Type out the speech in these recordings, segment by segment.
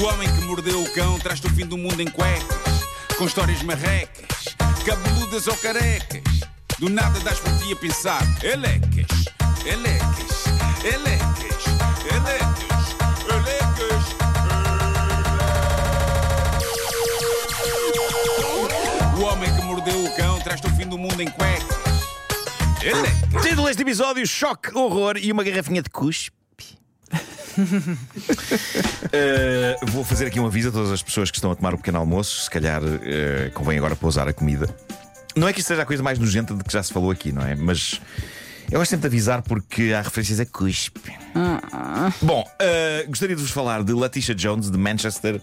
O homem que mordeu o cão traz-te o fim do mundo em cuecas, com histórias marrecas, cabeludas ou carecas. Do nada das por ti a pensar, elecas, elecas, elecas, elecas, elecas. O homem que mordeu o cão traz-te o fim do mundo em cuecas. Elecas. Título deste episódio: Choque, Horror e uma garrafinha de cuspe. Uh, vou fazer aqui um aviso a todas as pessoas que estão a tomar o pequeno almoço. Se calhar uh, convém agora pousar a comida. Não é que isto seja a coisa mais nojenta de que já se falou aqui, não é? Mas eu gosto sempre de avisar porque há referências a cuspe. Bom, uh, gostaria de vos falar de Letitia Jones, de Manchester,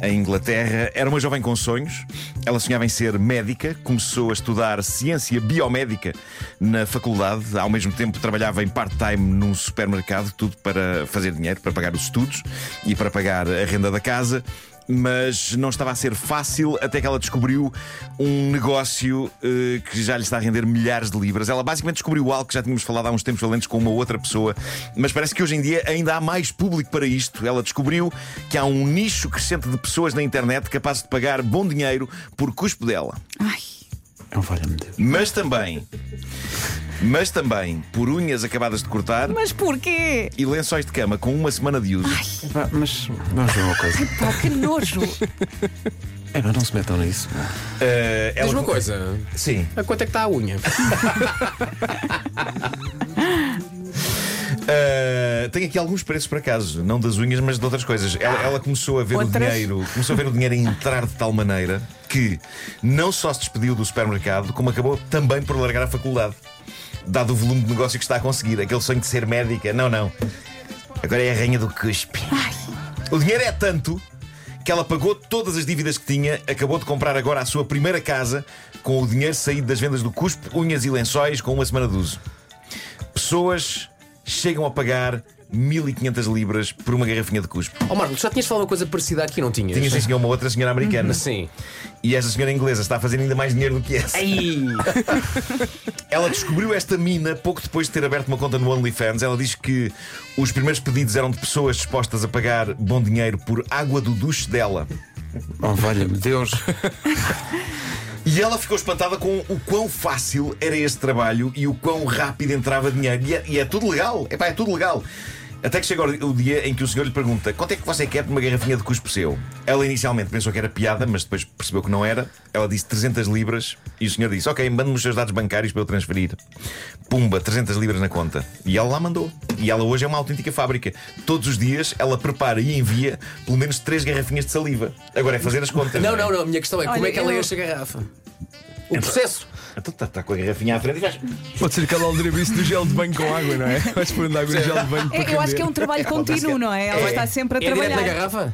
em Inglaterra. Era uma jovem com sonhos. Ela sonhava em ser médica, começou a estudar ciência biomédica na faculdade. Ao mesmo tempo, trabalhava em part-time num supermercado, tudo para fazer dinheiro, para pagar os estudos e para pagar a renda da casa mas não estava a ser fácil até que ela descobriu um negócio eh, que já lhe está a render milhares de libras. Ela basicamente descobriu algo que já tínhamos falado há uns tempos valentes com uma outra pessoa, mas parece que hoje em dia ainda há mais público para isto. Ela descobriu que há um nicho crescente de pessoas na internet capazes de pagar bom dinheiro por cuspo dela. Ai. Não valha-me Deus. Mas também. Mas também por unhas acabadas de cortar Mas porquê? e lençóis de cama com uma semana de uso. Epá, mas vamos ver uma coisa. Pá, que nojo. É, mas não se metam nisso. Eh, ela- Diz uma coisa. Sim. A quanto é que está a unha? Uh, tem aqui alguns preços por acaso, não das unhas, mas de outras coisas. Ela, ela começou a ver Outras? o dinheiro, começou a ver o dinheiro a entrar de tal maneira que não só se despediu do supermercado, como acabou também por largar a faculdade. Dado o volume de negócio que está a conseguir, aquele sonho de ser médica, não, não. Agora é a rainha do cuspe. O dinheiro é tanto que ela pagou todas as dívidas que tinha, acabou de comprar agora a sua primeira casa com o dinheiro saído das vendas do cuspe, unhas e lençóis com uma semana de uso. Pessoas chegam a pagar 1500 libras por uma garrafinha de cuspe. Ó Marco, já tinhas falado uma coisa parecida aqui, não tinhas? Tinha sim, senhor, uma outra senhora americana. Sim. E esta senhora inglesa está a fazer ainda mais dinheiro do que essa. Ai! Ela descobriu esta mina pouco depois de ter aberto uma conta no OnlyFans. Ela diz que os primeiros pedidos eram de pessoas dispostas a pagar bom dinheiro por água do duche dela. Oh, valha-me Deus. E ela ficou espantada com o quão fácil era este trabalho e o quão rápido entrava dinheiro. E é, e é tudo legal. Epá, é tudo legal. Até que chega o dia em que o senhor lhe pergunta quanto é que você quer por uma garrafinha de cuspo seu? Ela inicialmente pensou que era piada, mas depois percebeu que não era. Ela disse 300 libras e o senhor disse: Ok, mande-me os seus dados bancários para eu transferir. Pumba, 300 libras na conta. E ela lá mandou. E ela hoje é uma autêntica fábrica. Todos os dias ela prepara e envia pelo menos 3 garrafinhas de saliva. Agora é fazer as contas. Não, é? não, não. A minha questão é como Olha, é que ela eu- enche a garrafa? O processo. Então está tá com a garrafinha à frente e faz. Pode ser aquela aldrabice do gel de banho com água, não é? Vais pôr água no gel de banho para É, eu acho que é um trabalho contínuo, não é? Ela está sempre a É direto na trabalhar. garrafa?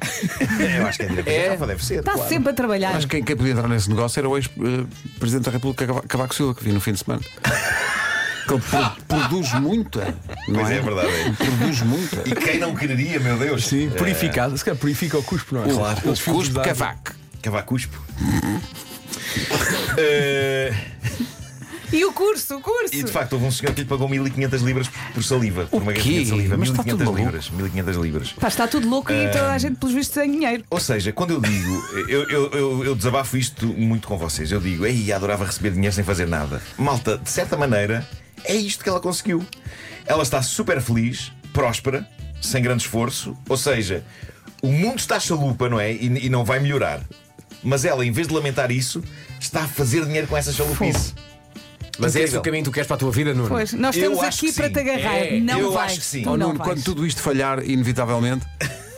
Eu acho que é direto É? para a garrafa, deve ser. Está claro. sempre a trabalhar. Acho que quem, quem podia entrar nesse negócio era o ex-presidente da República Cava- Cavaco Silva, que vi no fim de semana. Que ele pro- produz muita. Não Pois é, é verdade. é. Produz muita. E quem não quereria, meu Deus? Sim, purificado. Se calhar purifica o cuspo, não é? Claro, o filtros cuspo de água. Cavaco. Cavacuspo. Eh, E o curso, o curso. e de facto, houve um senhor que lhe pagou 1500 libras por, saliva. Por uma garrafinha de saliva. Mas está 1500 tudo libras. 1500 libras. Pá, está tudo louco e toda a gente, pelos vistos, tem dinheiro. Ou seja, quando eu digo, eu, eu, eu, eu desabafo isto muito com vocês. Eu digo, ei, adorava receber dinheiro sem fazer nada. Malta, de certa maneira, é isto que ela conseguiu. Ela está super feliz, próspera, sem grande esforço. Ou seja, o mundo está chalupa, não é? E, e não vai melhorar. Mas ela, em vez de lamentar isso, está a fazer dinheiro com essa chalupice. Mas é esse o caminho que tu queres para a tua vida, Nuno? Pois, nós Eu acho aqui que para sim. te agarrar. É, não eu vais. acho que sim. Oh, não Nuno, vais. quando tudo isto falhar, inevitavelmente,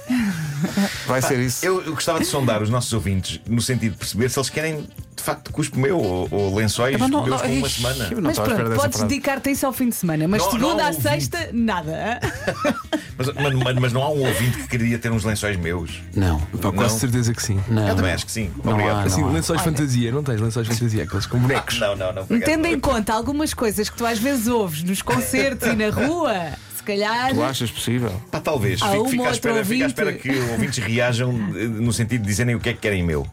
vai ser isso. Eu, eu gostava de sondar os nossos ouvintes no sentido de perceber se eles querem facto cuspo meu ou, ou lençóis meus não, com uma ixi, semana. eu não Mas estava à espera pronto, dessa podes frase. dedicar-te a isso ao fim de semana, mas Não, segunda não, à ouvinte. sexta, nada. Mas, mas, mas- mas não há um ouvinte que queria ter uns lençóis meus. Não. Pá, quase Não. certeza que sim. Não. Eu também acho que sim. Não Obrigado. há, Assim, há. lençóis fantasia, não tens lençóis fantasia, aqueles com bonecos. Não, não, não. obrigado. Tendo em conta algumas coisas que tu às vezes ouves nos concertos e na rua, calhar. Tu achas possível? Pá, talvez. Há Fico, uma fico à outra espera, fico à ouvinte. espera que ouvintes reajam eh, no sentido de dizerem o que é que querem meu.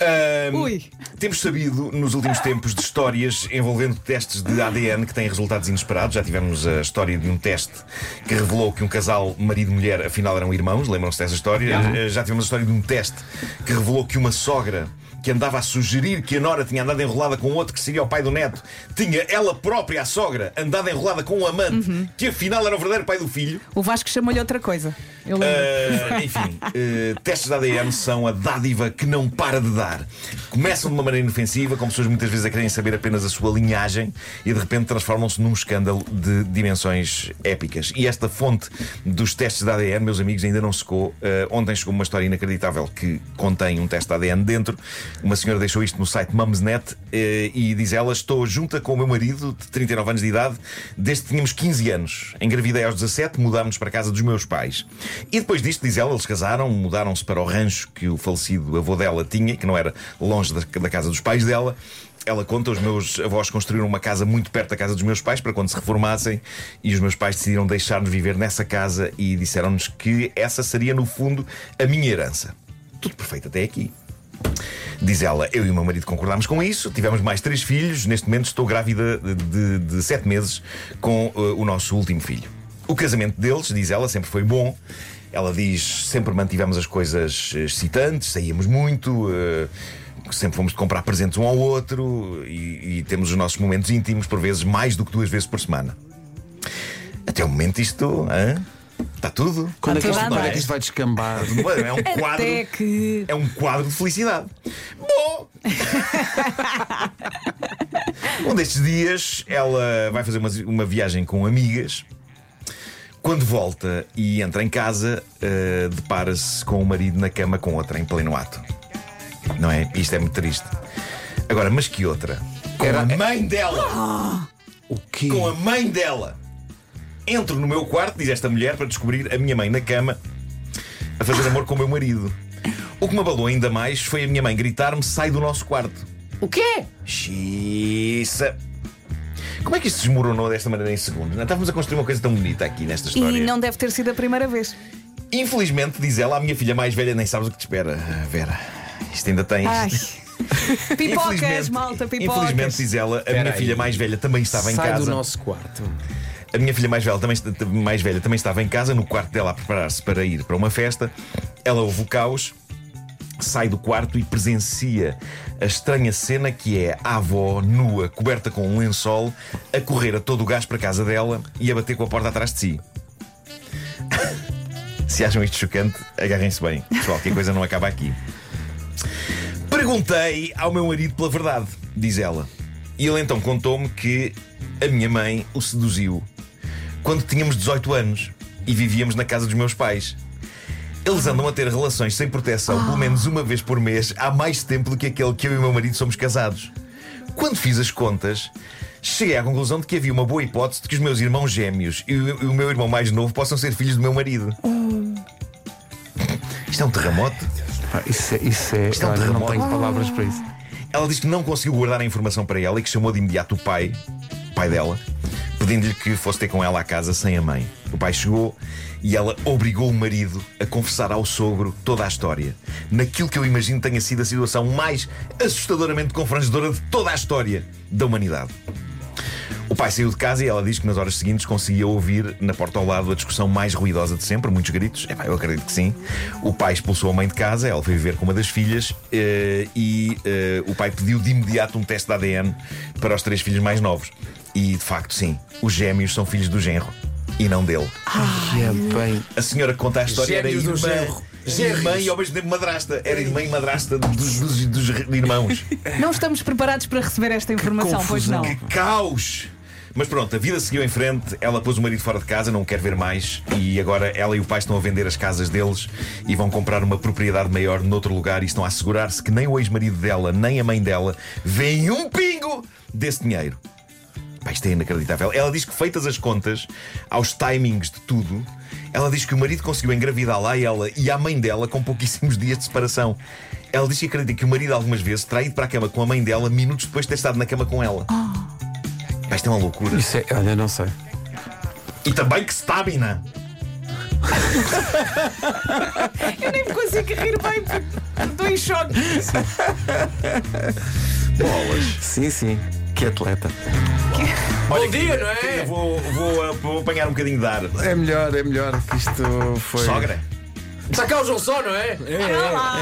Ahm, Ui. Temos sabido nos últimos tempos de histórias envolvendo testes de ADN que têm resultados inesperados. Já tivemos a história de um teste que revelou que um casal, marido e mulher, afinal eram irmãos. Lembram-se dessa história? Eh, Já tivemos a história de um teste que revelou que uma sogra que andava a sugerir que a Nora tinha andado enrolada com outro que seria o pai do neto, tinha ela própria, a sogra, andado enrolada com um amante que afinal era o verdadeiro pai do filho. O Vasco chamou-lhe outra coisa. Eu lembro. Uh, enfim, uh, testes de ADN são a dádiva que não para de dar. Começam de uma maneira inofensiva, com pessoas muitas vezes a querem saber apenas a sua linhagem e de repente transformam-se num escândalo de dimensões épicas. E esta fonte dos testes de ADN, meus amigos, ainda não secou. Uh, ontem chegou uma história inacreditável que contém um teste de ADN dentro. Uma senhora deixou isto no site Mumsnet e diz ela: Estou junta com o meu marido de 39 anos de idade desde que tínhamos 15 anos. Engravidei aos 17, mudámos para a casa dos meus pais. E depois disto, diz ela, eles casaram, mudaram-se para o rancho que o falecido avô dela tinha, que não era longe da, da casa dos pais dela. Ela conta, os meus avós construíram uma casa muito perto da casa dos meus pais para quando se reformassem e os meus pais decidiram deixar-nos viver nessa casa e disseram-nos que essa seria, no fundo, a minha herança. Tudo perfeito até aqui. Diz ela, eu e o meu marido concordámos com isso, tivemos mais três filhos, neste momento estou grávida de, de, de sete meses com uh, o nosso último filho. O casamento deles, diz ela, sempre foi bom. Ela diz, sempre mantivemos as coisas excitantes, saíamos muito, uh, sempre fomos comprar presentes um ao outro e, e temos os nossos momentos íntimos, por vezes mais do que duas vezes por semana. Até o momento isto, hã? Está tudo? Quando é que isto, quando é que isto vai descambar? É um quadro. Até que. É um quadro de felicidade. Bom! um destes dias ela vai fazer uma, uma viagem com amigas. Quando volta e entra em casa, eh, depara-se com o marido na cama com outra em pleno ato. Não é? Isto é muito triste. Agora, mas que outra? Com Era- a mãe dela! O quê? Com a mãe dela! Entro no meu quarto, diz esta mulher, para descobrir a minha mãe na cama a fazer amor com o meu marido. O que me abalou ainda mais foi a minha mãe gritar-me: sai do nosso quarto. O quê? Xiça. Como é que isto desmoronou desta maneira em segundos? Não estávamos a construir uma coisa tão bonita aqui nesta história. E não deve ter sido a primeira vez. Infelizmente, diz ela, a minha filha mais velha nem sabes o que te espera. Vera, isto ainda tem. Ai. Pipocas, Infelizmente- malta, pipocas. Infelizmente, diz ela, a minha aí. filha mais velha também estava em Sai casa. do nosso quarto. A minha filha mais velha, também, mais velha também estava em casa, no quarto dela, a preparar-se para ir para uma festa. Ela ouve o caos, sai do quarto e presencia a estranha cena que é a avó nua, coberta com um lençol, a correr a todo o gás para a casa dela e a bater com a porta atrás de si. Se acham isto chocante, agarrem-se bem. Pessoal, que a coisa não acaba aqui. Perguntei ao meu marido pela verdade, diz ela. E ele então contou-me que a minha mãe o seduziu quando tínhamos 18 anos e vivíamos na casa dos meus pais. Eles andam a ter relações sem proteção pelo menos uma vez por mês há mais tempo do que aquele que eu e o meu marido somos casados. Quando fiz as contas, cheguei à conclusão de que havia uma boa hipótese de que os meus irmãos gêmeos e o, meu irmão mais novo possam ser filhos do meu marido. Isto é um terremoto. Pá, Isso é. Isso é Isto é um olha, não terremoto. tenho palavras para isso. Ela disse que não conseguiu guardar a informação para ela e que chamou de imediato o pai, o pai dela, pedindo-lhe que fosse ter com ela à casa sem a mãe. O pai chegou e ela obrigou o marido a confessar ao sogro toda a história. Naquilo que eu imagino tenha sido a situação mais assustadoramente confrangedora de toda a história da humanidade. O pai saiu de casa e ela diz que nas horas seguintes conseguia ouvir na porta ao lado a discussão mais ruidosa de sempre, muitos gritos. Epá, eu acredito que sim. O pai expulsou a mãe de casa, ela foi viver com uma das filhas eh, e eh, o pai pediu de imediato um teste de ADN para os três filhos mais novos. E de facto, sim, os gêmeos são filhos do genro e não dele. E é bem. A senhora que conta a história era Gêmeos do irmã. genro. Irmã e ao mesmo tempo madrasta. Era irmã e madrasta dos, dos- dos irmãos. Não estamos preparados para receber esta informação, pois confusão. não. Que caos! Mas pronto, a vida seguiu em frente, ela pôs o marido fora de casa, não quer ver mais, e agora ela e o pai estão a vender as casas deles e vão comprar uma propriedade maior noutro lugar e estão a assegurar-se que nem o ex-marido dela, nem a mãe dela veem um pingo desse dinheiro. Pá, isto é inacreditável. Ela diz que, feitas as contas, aos timings de tudo, ela diz que o marido conseguiu engravidar lá ela e a mãe dela com pouquíssimos dias de separação. Ela diz que acredita que o marido algumas vezes terá ido para a cama com a mãe dela minutos depois de ter estado na cama com ela. Pá, isto é uma loucura. Isso é. Olha, não sei. E também que stamina. Eu nem me consigo rir bem porque estou em choque. Bolas. Sim, sim. Que atleta. Bom dia, não Eu é? vou, vou, vou apanhar um bocadinho de ar. É melhor, é melhor que isto foi. Sogra? Está cá o João Só, não é?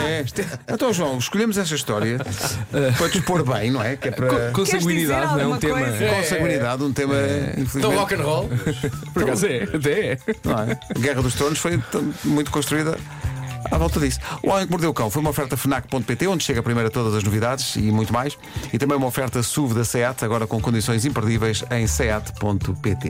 É, este- Então, João, escolhemos esta história para dispor bem, não é? Que é para. Com Queres dizer sanguinidade, não é um tema. coisa? Com sanguinidade, um tema, Então infelizmente. rock and roll. Por acaso é, até é. Não é? Guerra dos Tronos foi muito construída à volta disso. O Homem que Mordeu o Cão foi uma oferta FNAC.pt, onde chega primeiro a todas as novidades e muito mais. E também uma oferta SUV da SEAT, agora com condições imperdíveis em SEAT.pt.